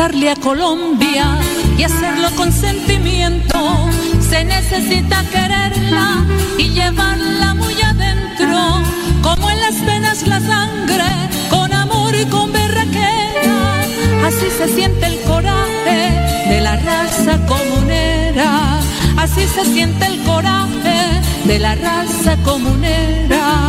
A Colombia y hacerlo con sentimiento. Se necesita quererla y llevarla muy adentro, como en las venas la sangre, con amor y con berraquera. Así se siente el coraje de la raza comunera. Así se siente el coraje de la raza comunera.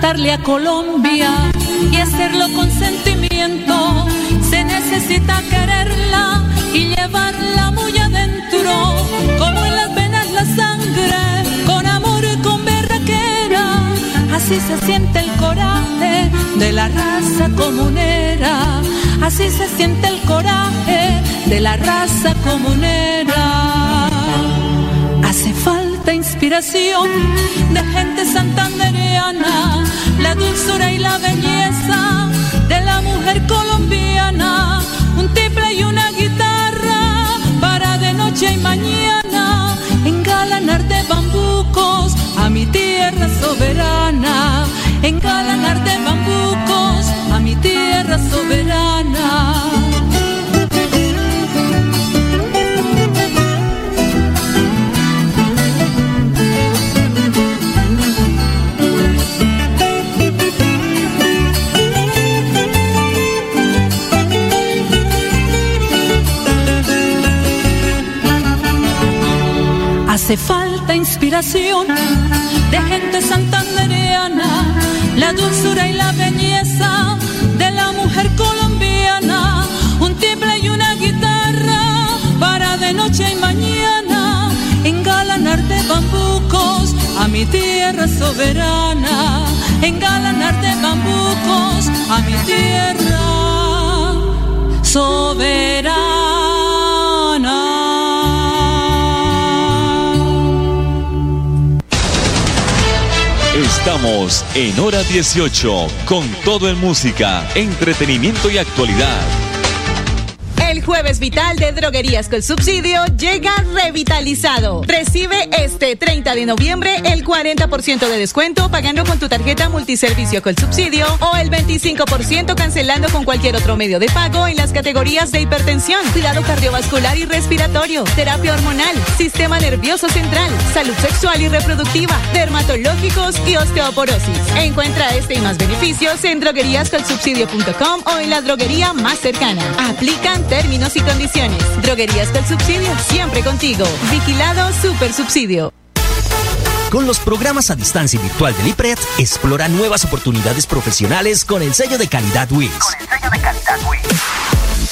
A Colombia y hacerlo con sentimiento. Se necesita quererla y llevarla muy adentro, como en las venas la sangre, con amor y con berraquera. Así se siente el coraje de la raza comunera. Así se siente el coraje de la raza comunera. Hace falta inspiración de gente santandereana la dulzura y la belleza de la mujer colombiana, un tiple y una guitarra para de noche y mañana engalanar de bambucos a mi tierra soberana, engalanar Hace falta inspiración de gente santandereana, la dulzura y la belleza de la mujer colombiana, un timbre y una guitarra para de noche y mañana engalanar de bambucos a mi tierra soberana, engalanar de bambucos a mi tierra Estamos en hora 18 con todo en música, entretenimiento y actualidad. Jueves vital de Droguerías con Subsidio llega revitalizado. Recibe este 30 de noviembre el 40% de descuento pagando con tu tarjeta multiservicio con subsidio o el 25% cancelando con cualquier otro medio de pago en las categorías de hipertensión, cuidado cardiovascular y respiratorio, terapia hormonal, sistema nervioso central, salud sexual y reproductiva, dermatológicos y osteoporosis. Encuentra este y más beneficios en drogueríascolsubsidio.com o en la droguería más cercana. Aplican términos y condiciones. Droguerías del subsidio, siempre contigo. Vigilado Super Subsidio. Con los programas a distancia y virtual del IPRED, explora nuevas oportunidades profesionales con el sello de calidad WIS. Con el sello de calidad WIS.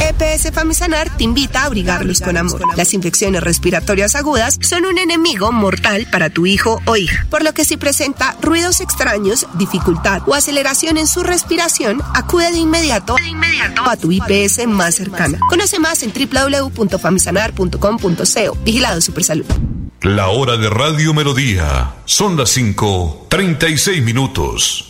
EPS Famisanar te invita a abrigarlos con amor. Las infecciones respiratorias agudas son un enemigo mortal para tu hijo o hija, por lo que si presenta ruidos extraños, dificultad o aceleración en su respiración, acude de inmediato, a tu IPS más cercana. Conoce más en www.famisanar.com.co. Vigilado Supersalud. La hora de Radio Melodía. Son las 5, 36 minutos.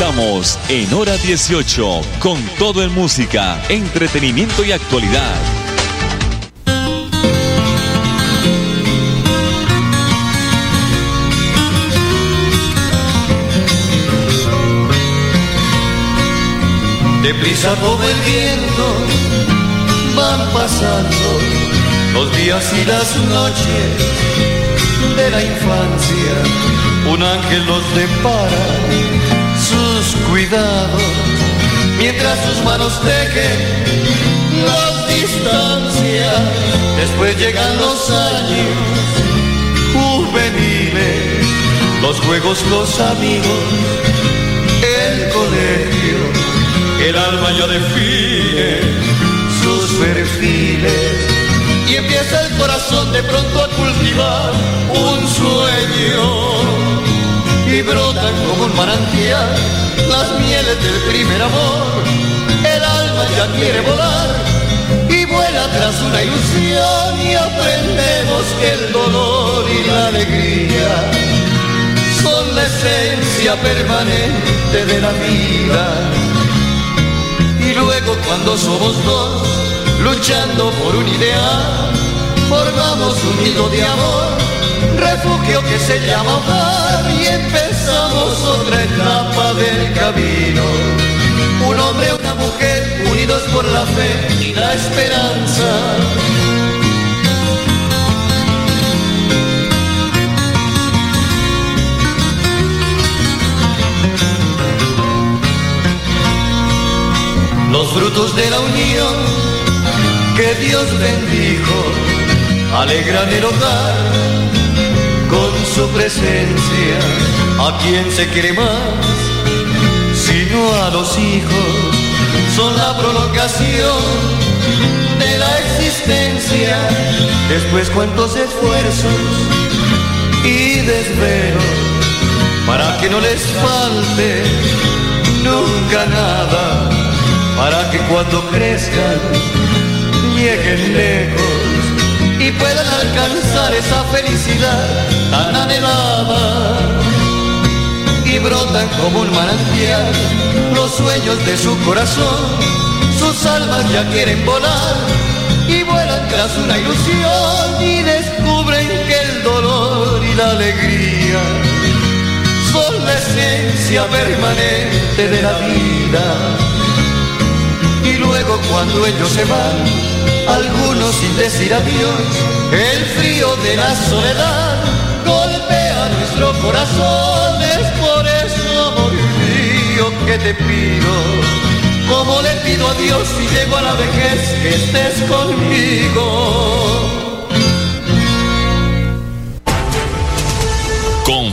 Estamos en hora 18 con todo en música, entretenimiento y actualidad. Deprisa como el viento van pasando los días y las noches de la infancia. Un ángel los depara cuidado mientras sus manos tejen las distancias. Después llegan los años juveniles, los juegos, los amigos, el colegio, el alma ya define sus perfiles. Y empieza el corazón de pronto a cultivar un sueño y brotan como un manantial las mieles del primer amor. El alma ya quiere volar y vuela tras una ilusión y aprendemos que el dolor y la alegría son la esencia permanente de la vida. Y luego cuando somos dos, luchando por un ideal, formamos un nido de amor refugio que se llama hogar y empezamos otra etapa del camino. Un hombre, una mujer, unidos por la fe y la esperanza. Los frutos de la unión que Dios bendijo alegran el hogar su presencia. ¿A quien se quiere más? Sino a los hijos, son la prolongación de la existencia. Después cuántos esfuerzos y desvelos para que no les falte nunca nada, para que cuando crezcan lleguen lejos y puedan alcanzar esa felicidad tan anhelada. Y brotan como un manantial los sueños de su corazón, sus almas ya quieren volar y vuelan tras una ilusión y descubren que el dolor y la alegría son la esencia permanente de la vida. Y luego cuando ellos se van, algunos sin decir adiós. El frío de la soledad golpea nuestro corazón, es por eso, amor mío, que te pido. Como le pido a Dios si llego a la vejez que estés conmigo.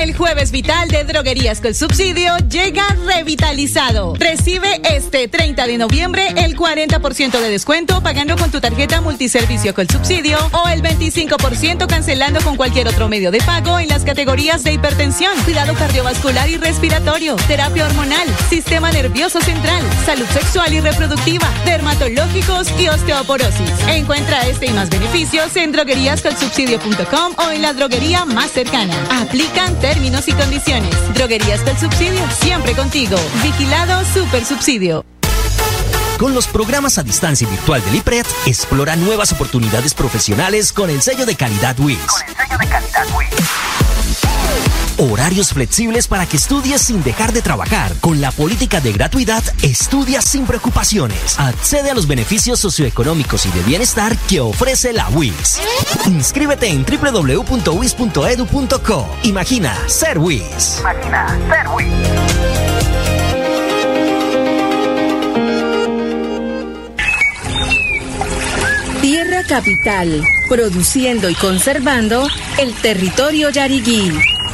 El jueves vital de Droguerías con Subsidio llega revitalizado. Recibe este 30 de noviembre el 40% de descuento pagando con tu tarjeta multiservicio con Subsidio o el 25% cancelando con cualquier otro medio de pago en las categorías de hipertensión, cuidado cardiovascular y respiratorio, terapia hormonal, sistema nervioso central, salud sexual y reproductiva, dermatológicos y osteoporosis. Encuentra este y más beneficios en drogueríascolsubsidio.com o en la droguería más cercana. Aplican términos y condiciones. Droguerías del subsidio, siempre contigo. Vigilado Super Subsidio. Con los programas a distancia virtual del IPRED, explora nuevas oportunidades profesionales con el sello de calidad WIS. Con el sello de calidad Horarios flexibles para que estudies sin dejar de trabajar. Con la política de gratuidad, estudia sin preocupaciones. Accede a los beneficios socioeconómicos y de bienestar que ofrece la WIS. Inscríbete en www.wis.edu.co. Imagina ser WIS. Imagina ser WIS. Tierra Capital, produciendo y conservando el territorio yariguí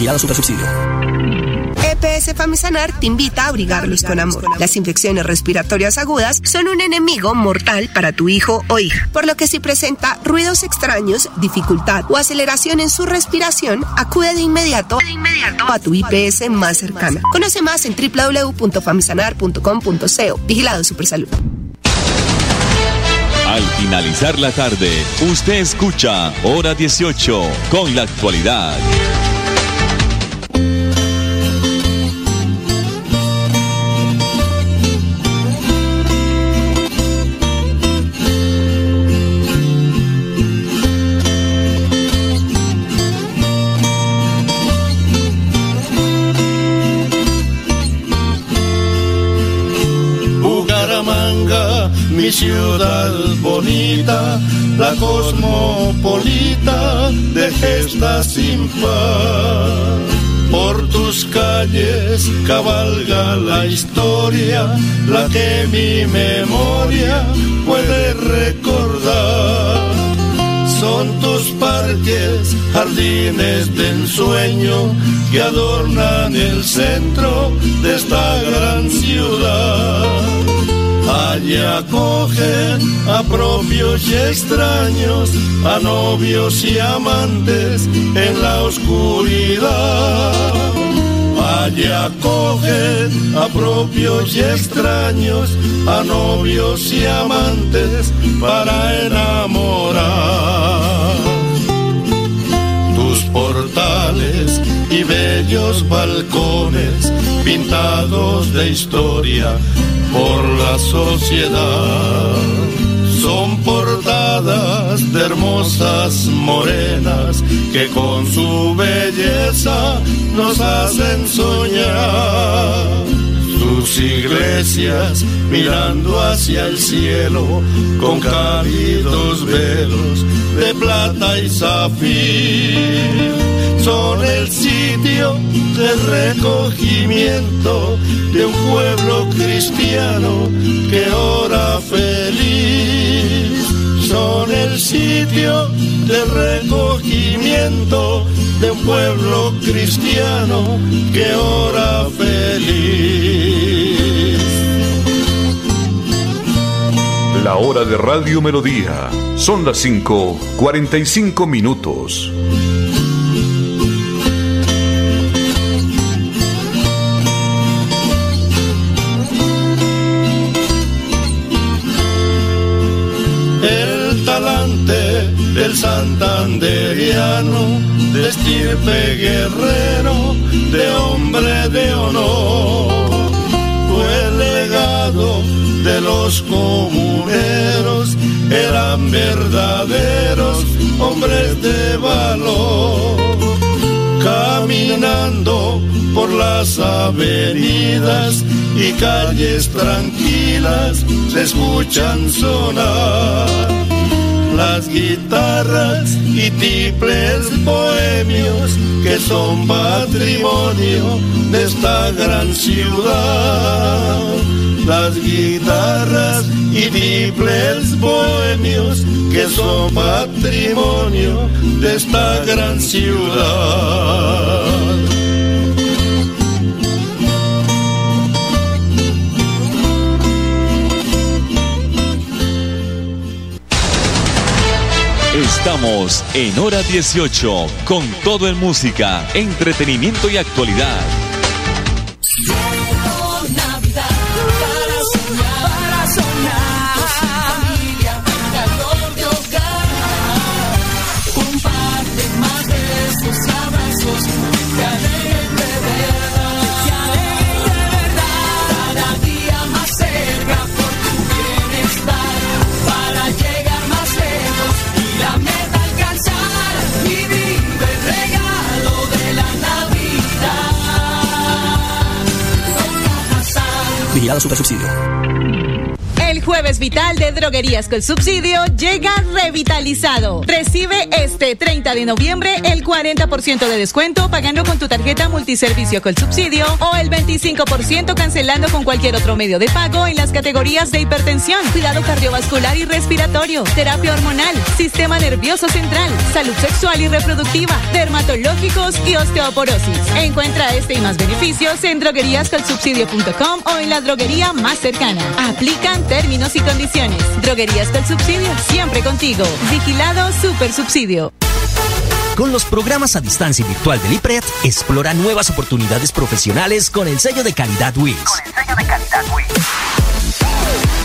Super Subsidio. EPS Famisanar te invita a abrigarlos con amor. Las infecciones respiratorias agudas son un enemigo mortal para tu hijo o hija, por lo que si presenta ruidos extraños, dificultad o aceleración en su respiración, acude de inmediato, de inmediato a tu IPS más cercana. Conoce más en www.famisanar.com.co. Vigilado Supersalud. Al finalizar la tarde, usted escucha Hora 18 con la actualidad. Ciudad bonita, la cosmopolita de gesta sin par. Por tus calles cabalga la historia, la que mi memoria puede recordar. Son tus parques, jardines de ensueño que adornan el centro de esta gran ciudad Allá acogen a propios y extraños, a novios y amantes en la oscuridad. Allá acogen a propios y extraños, a novios y amantes para enamorar. Tus portales y bellos balcones pintados de historia por la sociedad. Son portadas de hermosas morenas que con su belleza nos hacen soñar. Sus iglesias mirando hacia el cielo con cálidos velos de plata y zafir son el sitio de recogimiento de un pueblo cristiano que ora feliz. Son el sitio de recogimiento de un pueblo cristiano que ora feliz. La hora de Radio Melodía. Son las 5:45 minutos. Santanderiano, de estirpe guerrero, de hombre de honor, fue el legado de los comuneros eran verdaderos hombres de valor. Caminando por las avenidas y calles tranquilas se escuchan sonar las guitarras y tiples bohemios que son patrimonio de esta gran ciudad las guitarras y triples bohemios que son patrimonio de esta gran ciudad. Estamos en hora 18 con todo en música, entretenimiento y actualidad. Super Subsidio. Jueves vital de Droguerías con Subsidio llega revitalizado. Recibe este 30 de noviembre el 40% de descuento pagando con tu tarjeta multiservicio con subsidio o el 25% cancelando con cualquier otro medio de pago en las categorías de hipertensión, cuidado cardiovascular y respiratorio, terapia hormonal, sistema nervioso central, salud sexual y reproductiva, dermatológicos y osteoporosis. Encuentra este y más beneficios en drogueríascolsubsidio.com o en la droguería más cercana. Aplican términos y condiciones. Droguerías del Subsidio, siempre contigo. Vigilado Super Subsidio. Con los programas a distancia virtual del IPRED, explora nuevas oportunidades profesionales con el sello de calidad WIS. Con el sello de calidad WIS.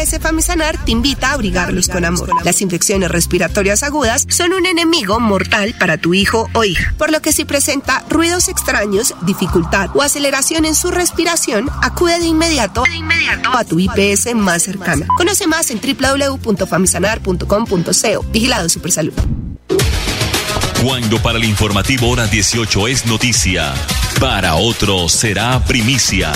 Famisanar te invita a abrigarlos con amor. Las infecciones respiratorias agudas son un enemigo mortal para tu hijo o hija, por lo que si presenta ruidos extraños, dificultad o aceleración en su respiración, acude de inmediato, a tu IPS más cercana. Conoce más en www.famisanar.com.co. Vigilado Supersalud. Cuando para el informativo hora 18 es noticia, para otro será primicia.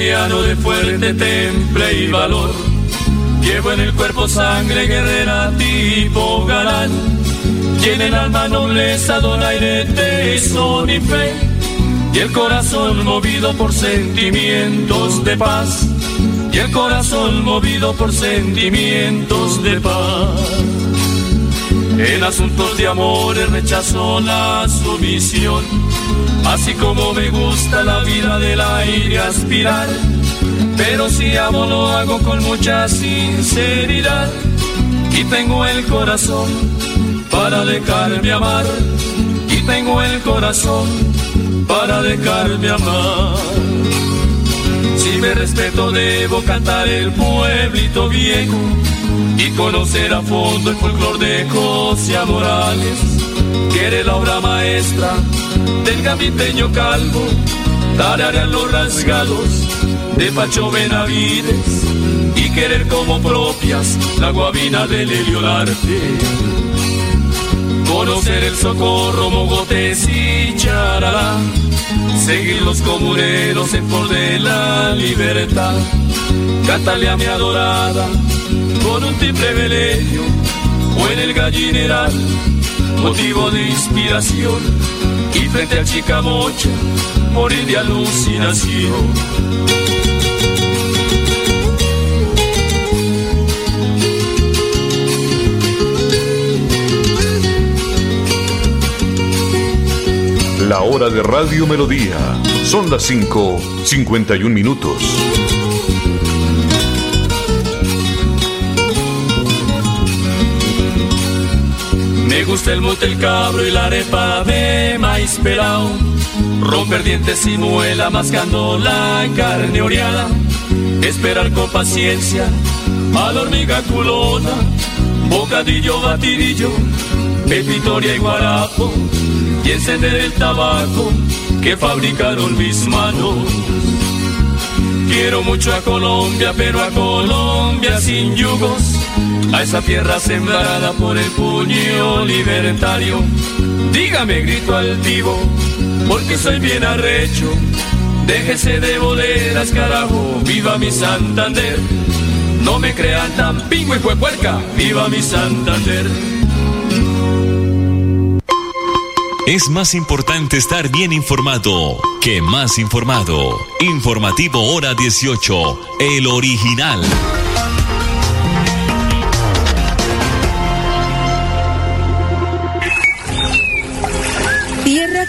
De fuerte temple y valor. Llevo en el cuerpo sangre guerrera tipo galán. En el alma nobleza, donaire, tesón y fe. Y el corazón movido por sentimientos de paz. Y el corazón movido por sentimientos de paz. En asuntos de amores rechazo la sumisión Así como me gusta la vida del aire aspirar, pero si amo lo hago con mucha sinceridad y tengo el corazón para dejarme amar y tengo el corazón para dejarme amar. Si me respeto debo cantar el pueblito viejo y conocer a fondo el folclor de José Morales, que eres la obra maestra del gambiteño calvo, tararear los rasgados de Pacho Benavides y querer como propias la guabina del Eliolarte. Conocer el socorro, mogotes y charalá, seguir los comuneros en por de la libertad, cántale a mi adorada con un timbre veleño o en el gallineral, motivo de inspiración frente al chicamocha, morir de alucinación. La hora de Radio Melodía. Son las 5, 51 minutos. Gusta el mote, el cabro y la arepa de maíz pelao. Romper dientes y muela mascando la carne oreada. Esperar con paciencia a la hormiga culona. Bocadillo, batidillo, pepitoria y guarapo y encender el tabaco que fabricaron mis manos. Quiero mucho a Colombia, pero a Colombia sin yugos, a esa tierra sembrada por el puño libertario. Dígame, grito altivo, porque soy bien arrecho. Déjese de boleras, carajo, viva mi Santander. No me crean tan pingo y puerca, viva mi Santander. Es más importante estar bien informado que más informado. Informativo Hora 18, el original.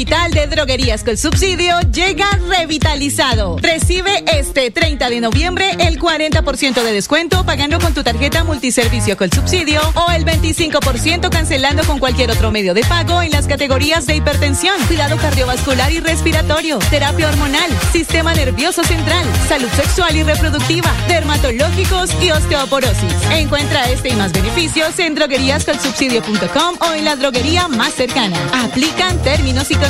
De Droguerías con Subsidio llega revitalizado. Recibe este 30 de noviembre el 40% de descuento pagando con tu tarjeta multiservicio con subsidio o el 25% cancelando con cualquier otro medio de pago en las categorías de hipertensión, cuidado cardiovascular y respiratorio, terapia hormonal, sistema nervioso central, salud sexual y reproductiva, dermatológicos y osteoporosis. Encuentra este y más beneficios en drogueríascolsubsidio.com o en la droguería más cercana. Aplican términos y.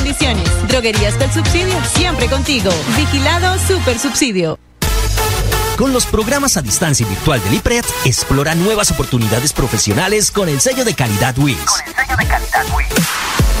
Droguerías con subsidio, siempre contigo. Vigilado Super Subsidio. Con los programas a distancia virtual del IPRED, explora nuevas oportunidades profesionales con el sello de calidad WIS. Con el sello de calidad WIS.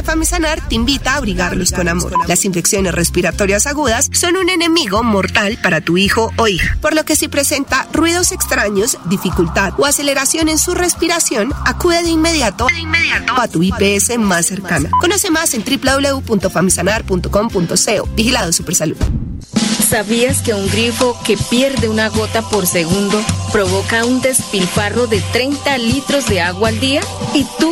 Famisanar te invita a abrigarlos con amor. Las infecciones respiratorias agudas son un enemigo mortal para tu hijo o hija, por lo que si presenta ruidos extraños, dificultad o aceleración en su respiración, acude de inmediato, a tu IPS más cercana. Conoce más en www.famisanar.com.co. Vigilado Supersalud. ¿Sabías que un grifo que pierde una gota por segundo provoca un despilfarro de 30 litros de agua al día? ¿Y tú